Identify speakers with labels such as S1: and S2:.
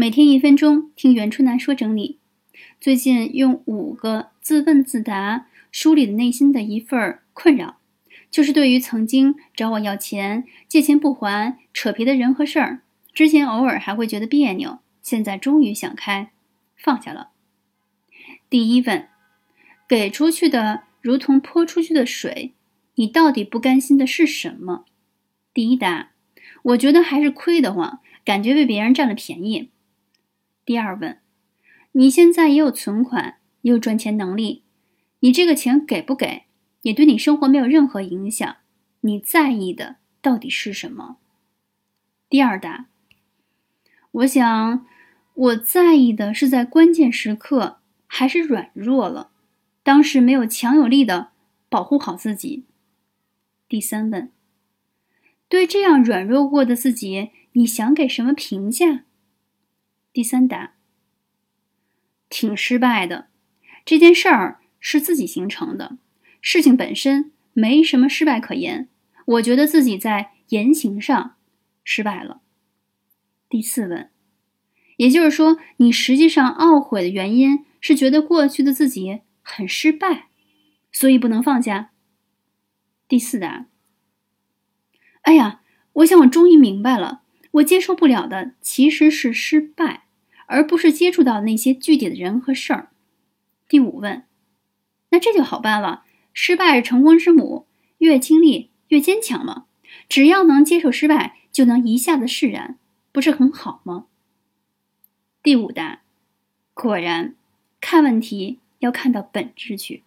S1: 每天一分钟听袁春楠说整理。最近用五个自问自答梳理了内心的一份困扰，就是对于曾经找我要钱、借钱不还、扯皮的人和事儿，之前偶尔还会觉得别扭，现在终于想开，放下了。第一问，给出去的如同泼出去的水，你到底不甘心的是什么？第一答，我觉得还是亏得慌，感觉被别人占了便宜。第二问，你现在也有存款，也有赚钱能力，你这个钱给不给，也对你生活没有任何影响。你在意的到底是什么？第二答，我想我在意的是在关键时刻还是软弱了，当时没有强有力的保护好自己。第三问，对这样软弱过的自己，你想给什么评价？第三答，挺失败的。这件事儿是自己形成的，事情本身没什么失败可言。我觉得自己在言行上失败了。第四问，也就是说，你实际上懊悔的原因是觉得过去的自己很失败，所以不能放下。第四答，哎呀，我想我终于明白了。我接受不了的其实是失败，而不是接触到那些具体的人和事儿。第五问，那这就好办了。失败是成功之母，越经历越坚强嘛。只要能接受失败，就能一下子释然，不是很好吗？第五答，果然，看问题要看到本质去。